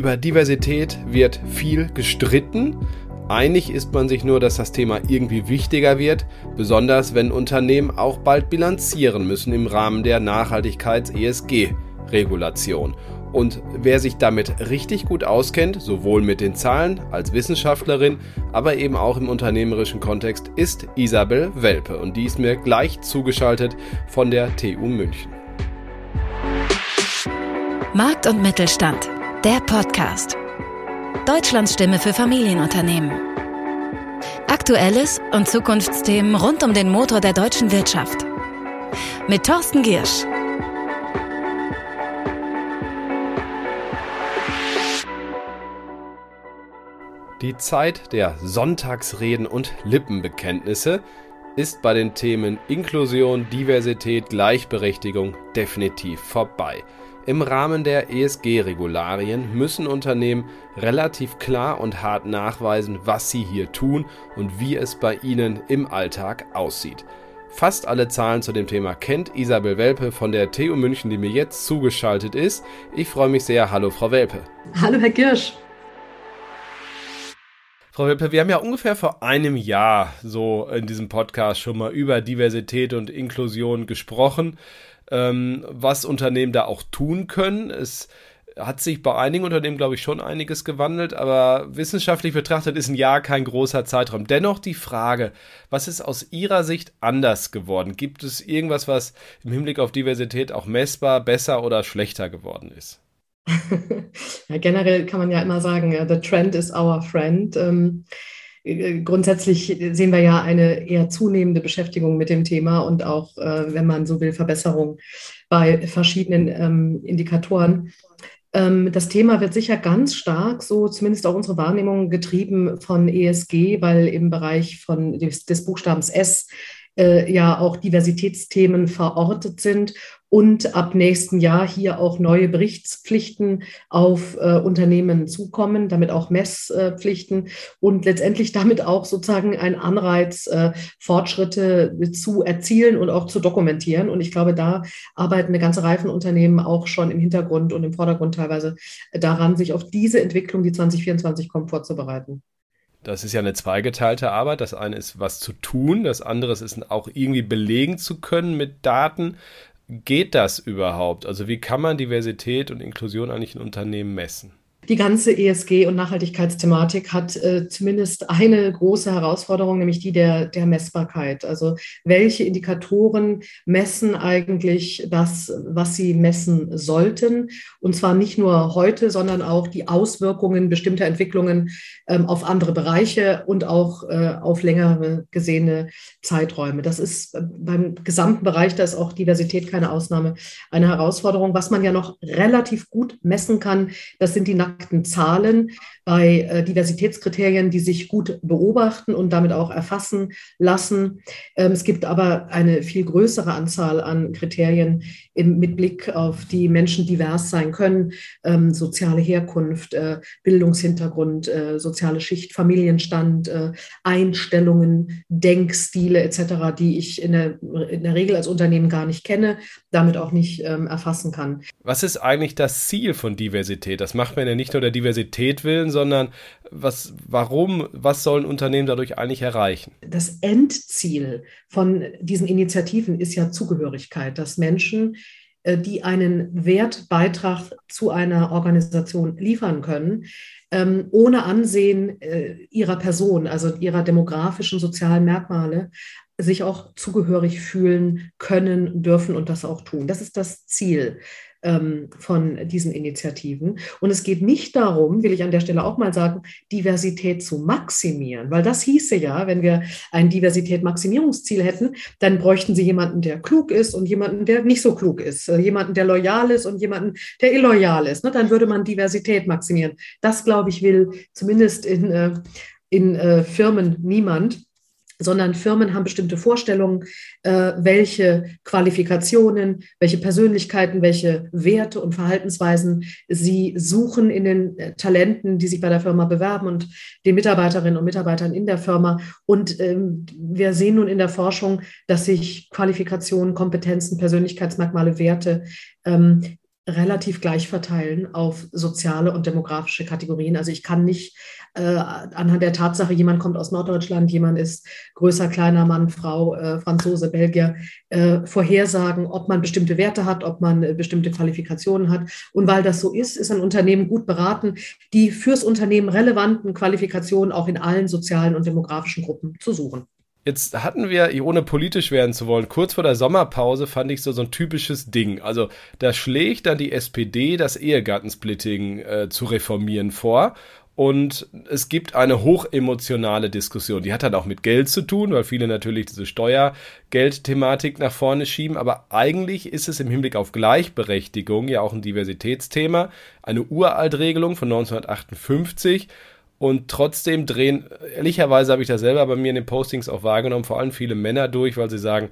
Über Diversität wird viel gestritten. Einig ist man sich nur, dass das Thema irgendwie wichtiger wird, besonders wenn Unternehmen auch bald bilanzieren müssen im Rahmen der Nachhaltigkeits-ESG-Regulation. Und wer sich damit richtig gut auskennt, sowohl mit den Zahlen als Wissenschaftlerin, aber eben auch im unternehmerischen Kontext, ist Isabel Welpe. Und die ist mir gleich zugeschaltet von der TU München. Markt und Mittelstand, der Podcast. Deutschlands Stimme für Familienunternehmen. Aktuelles und Zukunftsthemen rund um den Motor der deutschen Wirtschaft. Mit Thorsten Giersch. Die Zeit der Sonntagsreden und Lippenbekenntnisse ist bei den Themen Inklusion, Diversität, Gleichberechtigung definitiv vorbei. Im Rahmen der ESG-Regularien müssen Unternehmen relativ klar und hart nachweisen, was sie hier tun und wie es bei ihnen im Alltag aussieht. Fast alle Zahlen zu dem Thema kennt Isabel Welpe von der TU München, die mir jetzt zugeschaltet ist. Ich freue mich sehr. Hallo, Frau Welpe. Hallo, Herr Kirsch. Frau Wippe, wir haben ja ungefähr vor einem Jahr so in diesem Podcast schon mal über Diversität und Inklusion gesprochen, ähm, was Unternehmen da auch tun können. Es hat sich bei einigen Unternehmen, glaube ich, schon einiges gewandelt, aber wissenschaftlich betrachtet ist ein Jahr kein großer Zeitraum. Dennoch die Frage, was ist aus Ihrer Sicht anders geworden? Gibt es irgendwas, was im Hinblick auf Diversität auch messbar, besser oder schlechter geworden ist? ja, generell kann man ja immer sagen, the trend is our friend. Ähm, äh, grundsätzlich sehen wir ja eine eher zunehmende Beschäftigung mit dem Thema und auch, äh, wenn man so will, Verbesserung bei verschiedenen ähm, Indikatoren. Ähm, das Thema wird sicher ganz stark, so zumindest auch unsere Wahrnehmung, getrieben von ESG, weil im Bereich von des, des Buchstabens S äh, ja auch Diversitätsthemen verortet sind und ab nächsten Jahr hier auch neue Berichtspflichten auf äh, Unternehmen zukommen, damit auch Messpflichten und letztendlich damit auch sozusagen ein Anreiz, äh, Fortschritte zu erzielen und auch zu dokumentieren. Und ich glaube, da arbeiten eine ganze Reihe von Unternehmen auch schon im Hintergrund und im Vordergrund teilweise daran, sich auf diese Entwicklung, die 2024 kommt, vorzubereiten. Das ist ja eine zweigeteilte Arbeit. Das eine ist, was zu tun. Das andere ist auch irgendwie belegen zu können mit Daten. Geht das überhaupt? Also wie kann man Diversität und Inklusion eigentlich in Unternehmen messen? Die ganze ESG- und Nachhaltigkeitsthematik hat äh, zumindest eine große Herausforderung, nämlich die der, der Messbarkeit. Also welche Indikatoren messen eigentlich das, was sie messen sollten? Und zwar nicht nur heute, sondern auch die Auswirkungen bestimmter Entwicklungen ähm, auf andere Bereiche und auch äh, auf längere gesehene Zeiträume. Das ist äh, beim gesamten Bereich, da ist auch Diversität keine Ausnahme, eine Herausforderung. Was man ja noch relativ gut messen kann, das sind die nackten nackten Zahlen bei äh, Diversitätskriterien, die sich gut beobachten und damit auch erfassen lassen. Ähm, es gibt aber eine viel größere Anzahl an Kriterien im, mit Blick auf die Menschen divers sein können, ähm, soziale Herkunft, äh, Bildungshintergrund, äh, soziale Schicht, Familienstand, äh, Einstellungen, Denkstile etc., die ich in der, in der Regel als Unternehmen gar nicht kenne, damit auch nicht ähm, erfassen kann. Was ist eigentlich das Ziel von Diversität? Das macht man ja nicht nur der Diversität willen, sondern was, warum, was sollen Unternehmen dadurch eigentlich erreichen? Das Endziel von diesen Initiativen ist ja Zugehörigkeit, dass Menschen äh, die einen Wertbeitrag zu einer Organisation liefern können, ähm, ohne Ansehen äh, ihrer Person, also ihrer demografischen, sozialen Merkmale, sich auch zugehörig fühlen können, dürfen und das auch tun. Das ist das Ziel ähm, von diesen Initiativen. Und es geht nicht darum, will ich an der Stelle auch mal sagen, Diversität zu maximieren, weil das hieße ja, wenn wir ein Diversität-Maximierungsziel hätten, dann bräuchten Sie jemanden, der klug ist und jemanden, der nicht so klug ist, äh, jemanden, der loyal ist und jemanden, der illoyal ist. Ne? Dann würde man Diversität maximieren. Das, glaube ich, will zumindest in, äh, in äh, Firmen niemand sondern Firmen haben bestimmte Vorstellungen, äh, welche Qualifikationen, welche Persönlichkeiten, welche Werte und Verhaltensweisen sie suchen in den äh, Talenten, die sich bei der Firma bewerben und den Mitarbeiterinnen und Mitarbeitern in der Firma. Und ähm, wir sehen nun in der Forschung, dass sich Qualifikationen, Kompetenzen, Persönlichkeitsmerkmale, Werte ähm, relativ gleich verteilen auf soziale und demografische Kategorien. Also ich kann nicht äh, anhand der Tatsache, jemand kommt aus Norddeutschland, jemand ist größer, kleiner Mann, Frau, äh, Franzose, Belgier, äh, vorhersagen, ob man bestimmte Werte hat, ob man äh, bestimmte Qualifikationen hat. Und weil das so ist, ist ein Unternehmen gut beraten, die fürs Unternehmen relevanten Qualifikationen auch in allen sozialen und demografischen Gruppen zu suchen. Jetzt hatten wir, ohne politisch werden zu wollen, kurz vor der Sommerpause fand ich so, so ein typisches Ding. Also da schlägt dann die SPD das Ehegattensplitting äh, zu reformieren vor. Und es gibt eine hochemotionale Diskussion. Die hat dann auch mit Geld zu tun, weil viele natürlich diese Steuergeldthematik nach vorne schieben. Aber eigentlich ist es im Hinblick auf Gleichberechtigung ja auch ein Diversitätsthema. Eine Uraltregelung von 1958. Und trotzdem drehen, ehrlicherweise habe ich das selber bei mir in den Postings auch wahrgenommen, vor allem viele Männer durch, weil sie sagen,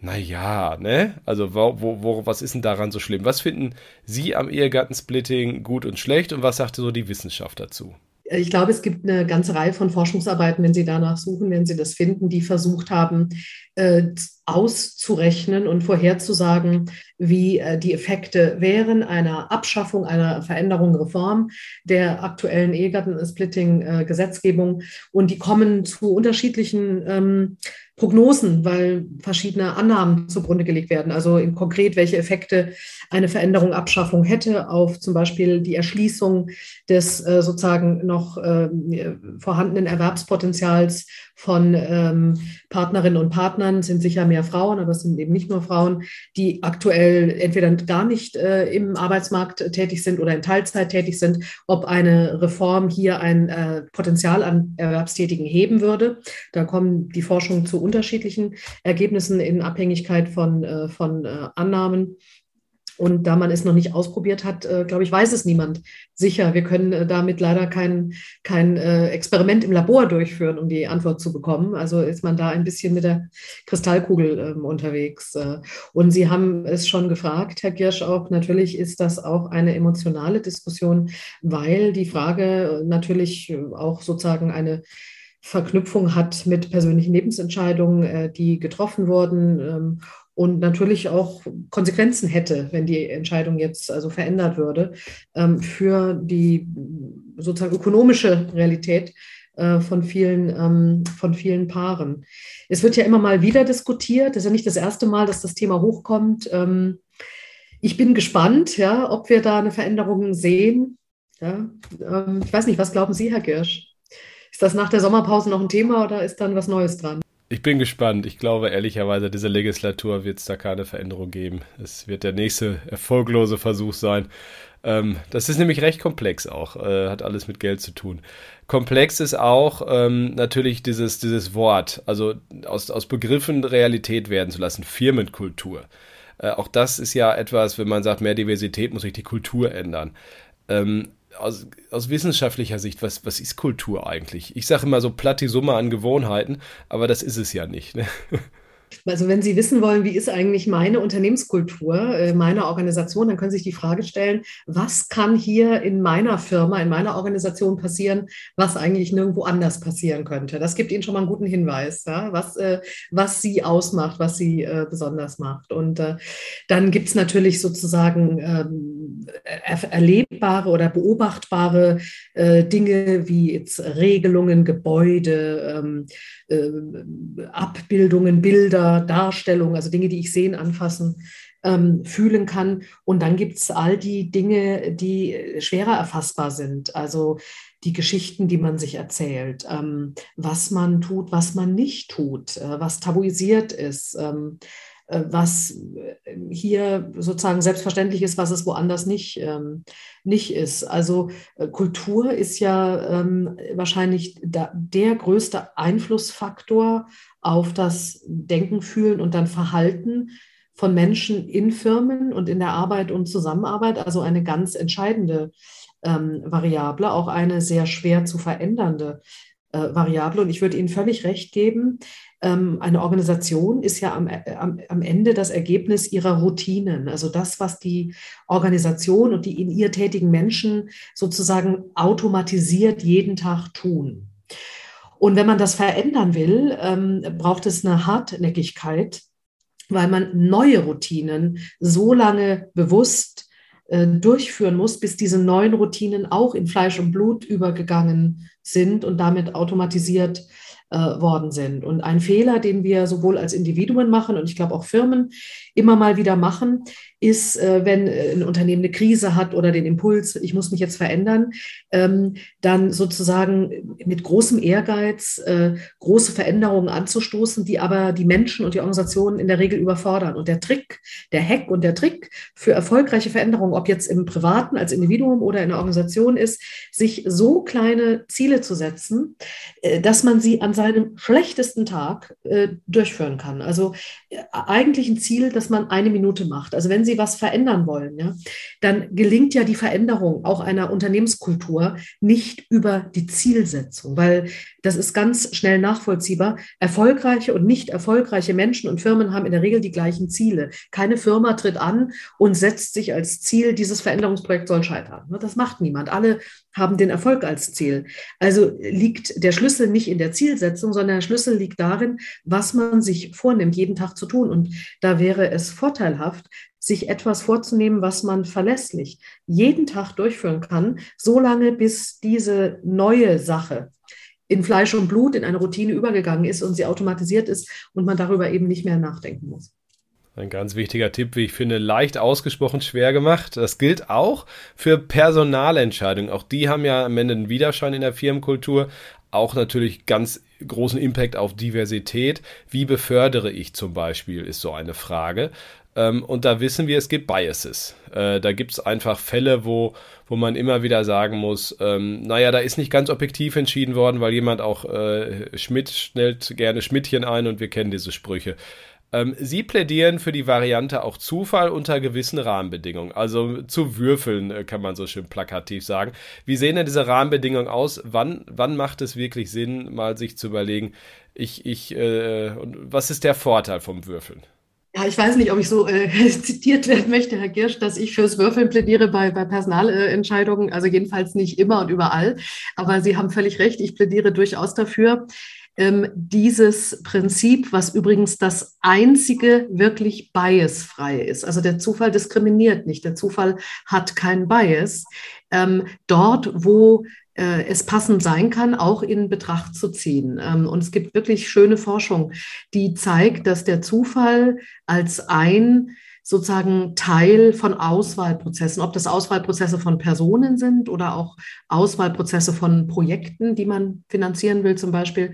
naja, ne? Also, wo, wo, wo, was ist denn daran so schlimm? Was finden Sie am Ehegattensplitting gut und schlecht und was sagt so die Wissenschaft dazu? Ich glaube, es gibt eine ganze Reihe von Forschungsarbeiten, wenn Sie danach suchen, wenn Sie das finden, die versucht haben, äh, auszurechnen und vorherzusagen, wie äh, die Effekte wären einer Abschaffung, einer Veränderung, Reform der aktuellen Ehegattensplitting-Gesetzgebung. Und die kommen zu unterschiedlichen ähm, Prognosen, weil verschiedene Annahmen zugrunde gelegt werden. Also in konkret, welche Effekte eine Veränderung, Abschaffung hätte auf zum Beispiel die Erschließung des äh, sozusagen noch äh, vorhandenen Erwerbspotenzials von ähm, Partnerinnen und Partnern sind sicher mehr Frauen, aber es sind eben nicht nur Frauen, die aktuell entweder gar nicht äh, im Arbeitsmarkt tätig sind oder in Teilzeit tätig sind, ob eine Reform hier ein äh, Potenzial an Erwerbstätigen heben würde. Da kommen die Forschungen zu unterschiedlichen Ergebnissen in Abhängigkeit von, äh, von äh, Annahmen. Und da man es noch nicht ausprobiert hat, äh, glaube ich, weiß es niemand sicher. Wir können damit leider kein, kein Experiment im Labor durchführen, um die Antwort zu bekommen. Also ist man da ein bisschen mit der Kristallkugel ähm, unterwegs. Und Sie haben es schon gefragt, Herr Girsch, auch natürlich ist das auch eine emotionale Diskussion, weil die Frage natürlich auch sozusagen eine Verknüpfung hat mit persönlichen Lebensentscheidungen, äh, die getroffen wurden ähm, und natürlich auch Konsequenzen hätte, wenn die Entscheidung jetzt also verändert würde ähm, für die sozusagen ökonomische Realität äh, von vielen, ähm, von vielen Paaren. Es wird ja immer mal wieder diskutiert. Das ist ja nicht das erste Mal, dass das Thema hochkommt. Ich bin gespannt, ja, ob wir da eine Veränderung sehen. Ja, ich weiß nicht, was glauben Sie, Herr Girsch? Ist das nach der Sommerpause noch ein Thema oder ist dann was Neues dran? Ich bin gespannt. Ich glaube ehrlicherweise, diese Legislatur wird es da keine Veränderung geben. Es wird der nächste erfolglose Versuch sein. Ähm, das ist nämlich recht komplex auch, äh, hat alles mit Geld zu tun. Komplex ist auch ähm, natürlich dieses, dieses Wort, also aus, aus Begriffen Realität werden zu lassen, Firmenkultur. Äh, auch das ist ja etwas, wenn man sagt, mehr Diversität muss sich die Kultur ändern. Ähm, aus, aus wissenschaftlicher Sicht, was, was ist Kultur eigentlich? Ich sage immer so platt die Summe an Gewohnheiten, aber das ist es ja nicht. Ne? Also wenn Sie wissen wollen, wie ist eigentlich meine Unternehmenskultur, äh, meine Organisation, dann können Sie sich die Frage stellen, was kann hier in meiner Firma, in meiner Organisation passieren, was eigentlich nirgendwo anders passieren könnte. Das gibt Ihnen schon mal einen guten Hinweis, ja, was, äh, was Sie ausmacht, was Sie äh, besonders macht. Und dann gibt es natürlich sozusagen ähm, erlebbare oder beobachtbare Dinge wie jetzt Regelungen, Gebäude, ähm, Abbildungen, Bilder, Darstellungen, also Dinge, die ich sehen, anfassen, ähm, fühlen kann. Und dann gibt es all die Dinge, die schwerer erfassbar sind. Also die Geschichten, die man sich erzählt, ähm, was man tut, was man nicht tut, äh, was tabuisiert ist. Ähm, äh, was äh, hier sozusagen selbstverständlich ist, was es woanders nicht, ähm, nicht ist. Also äh, Kultur ist ja ähm, wahrscheinlich der größte Einflussfaktor auf das Denken, Fühlen und dann Verhalten von Menschen in Firmen und in der Arbeit und Zusammenarbeit. Also eine ganz entscheidende ähm, Variable, auch eine sehr schwer zu verändernde äh, Variable. Und ich würde Ihnen völlig recht geben, eine Organisation ist ja am, äh, am, am Ende das Ergebnis ihrer Routinen. Also das, was die Organisation und die in ihr tätigen Menschen sozusagen automatisiert jeden Tag tun. Und wenn man das verändern will, ähm, braucht es eine Hartnäckigkeit, weil man neue Routinen so lange bewusst äh, durchführen muss, bis diese neuen Routinen auch in Fleisch und Blut übergegangen sind und damit automatisiert äh, worden sind. Und ein Fehler, den wir sowohl als Individuen machen und ich glaube auch Firmen immer mal wieder machen, ist, äh, wenn äh, ein Unternehmen eine Krise hat oder den Impuls, ich muss mich jetzt verändern, ähm, dann sozusagen mit großem Ehrgeiz äh, große Veränderungen anzustoßen, die aber die Menschen und die Organisationen in der Regel überfordern. Und der Trick, der Hack und der Trick für erfolgreiche Veränderungen, ob jetzt im Privaten als Individuum oder in der Organisation ist, sich so kleine Ziele zu setzen, dass man sie an seinem schlechtesten Tag durchführen kann. Also eigentlich ein Ziel, das man eine Minute macht. Also wenn Sie was verändern wollen, ja, dann gelingt ja die Veränderung auch einer Unternehmenskultur nicht über die Zielsetzung, weil das ist ganz schnell nachvollziehbar. Erfolgreiche und nicht erfolgreiche Menschen und Firmen haben in der Regel die gleichen Ziele. Keine Firma tritt an und setzt sich als Ziel, dieses Veränderungsprojekt soll scheitern. Ne, das macht niemand. Alle haben den Erfolg als Ziel. Also liegt der Schlüssel nicht in der Zielsetzung, sondern der Schlüssel liegt darin, was man sich vornimmt, jeden Tag zu tun. Und da wäre es vorteilhaft, sich etwas vorzunehmen, was man verlässlich jeden Tag durchführen kann, solange bis diese neue Sache in Fleisch und Blut in eine Routine übergegangen ist und sie automatisiert ist und man darüber eben nicht mehr nachdenken muss. Ein ganz wichtiger Tipp, wie ich finde, leicht ausgesprochen schwer gemacht. Das gilt auch für Personalentscheidungen. Auch die haben ja am Ende einen Widerschein in der Firmenkultur. Auch natürlich ganz großen Impact auf Diversität. Wie befördere ich zum Beispiel, ist so eine Frage. Ähm, und da wissen wir, es gibt Biases. Äh, da gibt es einfach Fälle, wo, wo man immer wieder sagen muss, ähm, naja, da ist nicht ganz objektiv entschieden worden, weil jemand auch äh, Schmidt schnellt gerne Schmidtchen ein und wir kennen diese Sprüche. Ähm, Sie plädieren für die Variante auch Zufall unter gewissen Rahmenbedingungen. Also zu würfeln, äh, kann man so schön plakativ sagen. Wie sehen denn diese Rahmenbedingungen aus? Wann, wann macht es wirklich Sinn, mal sich zu überlegen, ich, ich, äh, was ist der Vorteil vom Würfeln? Ja, ich weiß nicht, ob ich so äh, zitiert werden möchte, Herr Girsch, dass ich fürs Würfeln plädiere bei, bei Personalentscheidungen. Also jedenfalls nicht immer und überall. Aber Sie haben völlig recht. Ich plädiere durchaus dafür, ähm, dieses Prinzip, was übrigens das einzige wirklich biasfreie ist. Also der Zufall diskriminiert nicht. Der Zufall hat kein Bias. Ähm, dort, wo äh, es passend sein kann, auch in Betracht zu ziehen. Ähm, und es gibt wirklich schöne Forschung, die zeigt, dass der Zufall als ein sozusagen Teil von Auswahlprozessen, ob das Auswahlprozesse von Personen sind oder auch Auswahlprozesse von Projekten, die man finanzieren will zum Beispiel,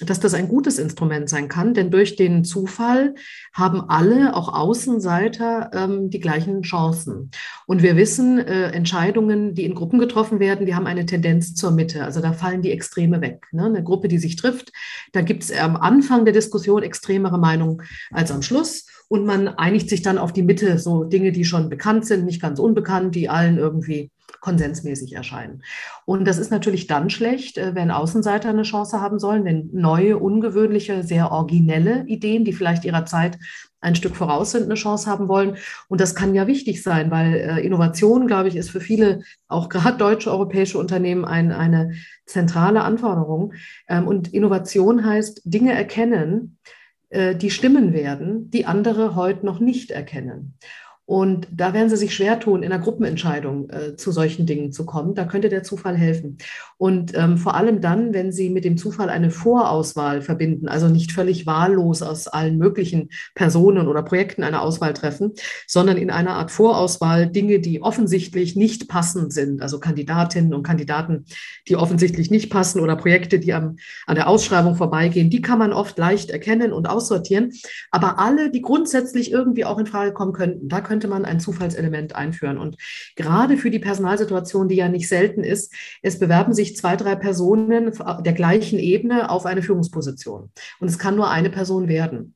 dass das ein gutes Instrument sein kann, denn durch den Zufall haben alle, auch Außenseiter, ähm, die gleichen Chancen. Und wir wissen, äh, Entscheidungen, die in Gruppen getroffen werden, die haben eine Tendenz zur Mitte. Also da fallen die Extreme weg. Ne? Eine Gruppe, die sich trifft, da gibt es am Anfang der Diskussion extremere Meinungen als am Schluss. Und man einigt sich dann auf die Mitte, so Dinge, die schon bekannt sind, nicht ganz unbekannt, die allen irgendwie konsensmäßig erscheinen. Und das ist natürlich dann schlecht, äh, wenn Außenseiter eine Chance haben sollen, wenn neue, ungewöhnliche, sehr originelle Ideen, die vielleicht ihrer Zeit ein Stück voraus sind, eine Chance haben wollen. Und das kann ja wichtig sein, weil äh, Innovation, glaube ich, ist für viele, auch gerade deutsche, europäische Unternehmen ein, eine zentrale Anforderung. Ähm, und Innovation heißt Dinge erkennen, die stimmen werden, die andere heute noch nicht erkennen. Und da werden sie sich schwer tun, in einer Gruppenentscheidung äh, zu solchen Dingen zu kommen. Da könnte der Zufall helfen. Und ähm, vor allem dann, wenn Sie mit dem Zufall eine Vorauswahl verbinden, also nicht völlig wahllos aus allen möglichen Personen oder Projekten eine Auswahl treffen, sondern in einer Art Vorauswahl Dinge, die offensichtlich nicht passend sind, also Kandidatinnen und Kandidaten, die offensichtlich nicht passen oder Projekte, die am, an der Ausschreibung vorbeigehen, die kann man oft leicht erkennen und aussortieren. Aber alle, die grundsätzlich irgendwie auch in Frage kommen könnten, da könnte man ein Zufallselement einführen. Und gerade für die Personalsituation, die ja nicht selten ist, es bewerben sich zwei, drei Personen der gleichen Ebene auf eine Führungsposition. Und es kann nur eine Person werden.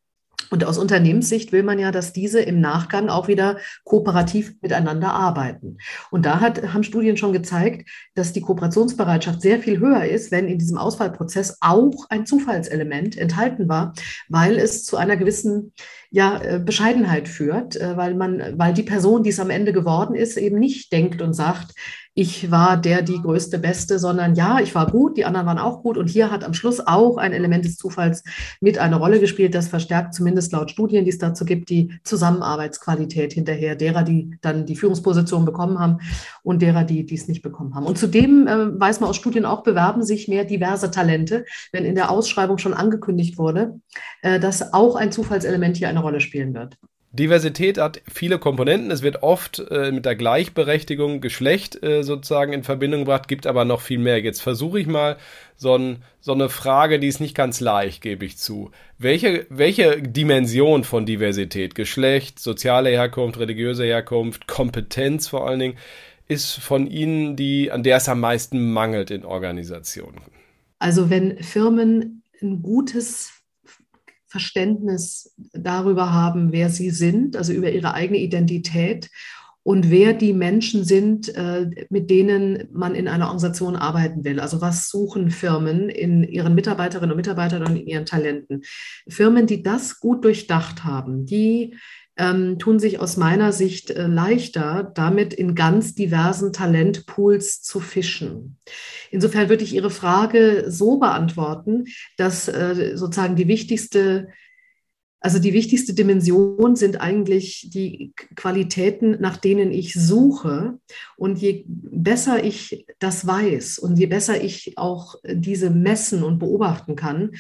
Und aus Unternehmenssicht will man ja, dass diese im Nachgang auch wieder kooperativ miteinander arbeiten. Und da hat, haben Studien schon gezeigt, dass die Kooperationsbereitschaft sehr viel höher ist, wenn in diesem Auswahlprozess auch ein Zufallselement enthalten war, weil es zu einer gewissen ja, äh, Bescheidenheit führt, äh, weil man, weil die Person, die es am Ende geworden ist, eben nicht denkt und sagt, ich war der, die größte, beste, sondern ja, ich war gut, die anderen waren auch gut. Und hier hat am Schluss auch ein Element des Zufalls mit eine Rolle gespielt. Das verstärkt zumindest laut Studien, die es dazu gibt, die Zusammenarbeitsqualität hinterher derer, die dann die Führungsposition bekommen haben und derer, die dies nicht bekommen haben. Und zudem äh, weiß man aus Studien auch, bewerben sich mehr diverse Talente, wenn in der Ausschreibung schon angekündigt wurde, äh, dass auch ein Zufallselement hier eine Rolle spielen wird. Diversität hat viele Komponenten. Es wird oft äh, mit der Gleichberechtigung Geschlecht äh, sozusagen in Verbindung gebracht, gibt aber noch viel mehr. Jetzt versuche ich mal so, ein, so, eine Frage, die ist nicht ganz leicht, gebe ich zu. Welche, welche Dimension von Diversität, Geschlecht, soziale Herkunft, religiöse Herkunft, Kompetenz vor allen Dingen, ist von Ihnen die, an der es am meisten mangelt in Organisationen? Also wenn Firmen ein gutes Verständnis darüber haben, wer sie sind, also über ihre eigene Identität und wer die Menschen sind, äh, mit denen man in einer Organisation arbeiten will. Also was suchen Firmen in ihren Mitarbeiterinnen und Mitarbeitern und in ihren Talenten. Firmen, die das gut durchdacht haben, die ähm, tun sich aus meiner Sicht äh, leichter, damit in ganz diversen Talentpools zu fischen. Insofern würde ich Ihre Frage so beantworten, dass äh, sozusagen die wichtigste also die wichtigste Dimension sind eigentlich die Qualitäten, nach denen ich suche. Und je besser ich das weiß und je besser ich auch diese messen und beobachten kann,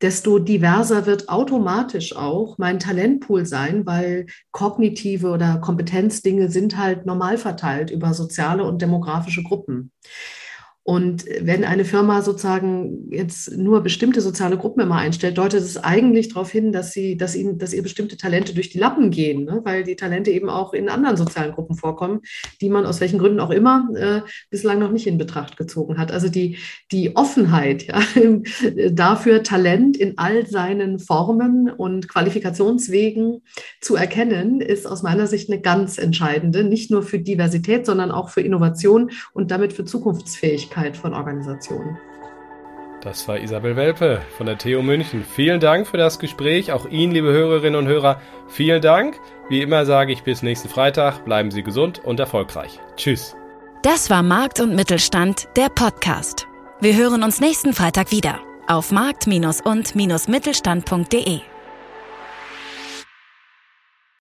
desto diverser wird automatisch auch mein Talentpool sein, weil kognitive oder Kompetenzdinge sind halt normal verteilt über soziale und demografische Gruppen. Und wenn eine Firma sozusagen jetzt nur bestimmte soziale Gruppen immer einstellt, deutet es eigentlich darauf hin, dass sie, dass ihnen, dass ihr bestimmte Talente durch die Lappen gehen, ne? weil die Talente eben auch in anderen sozialen Gruppen vorkommen, die man aus welchen Gründen auch immer äh, bislang noch nicht in Betracht gezogen hat. Also die, die Offenheit ja, dafür, Talent in all seinen Formen und Qualifikationswegen zu erkennen, ist aus meiner Sicht eine ganz entscheidende, nicht nur für Diversität, sondern auch für Innovation und damit für Zukunftsfähigkeit. Nachhaltigkeit von Organisationen. Das war Isabel Welpe von der TU München. Vielen Dank für das Gespräch. Auch Ihnen, liebe Hörerinnen und Hörer, vielen Dank. Wie immer sage ich bis nächsten Freitag. Bleiben Sie gesund und erfolgreich. Tschüss. Das war Markt und Mittelstand, der Podcast. Wir hören uns nächsten Freitag wieder auf markt- und-mittelstand.de.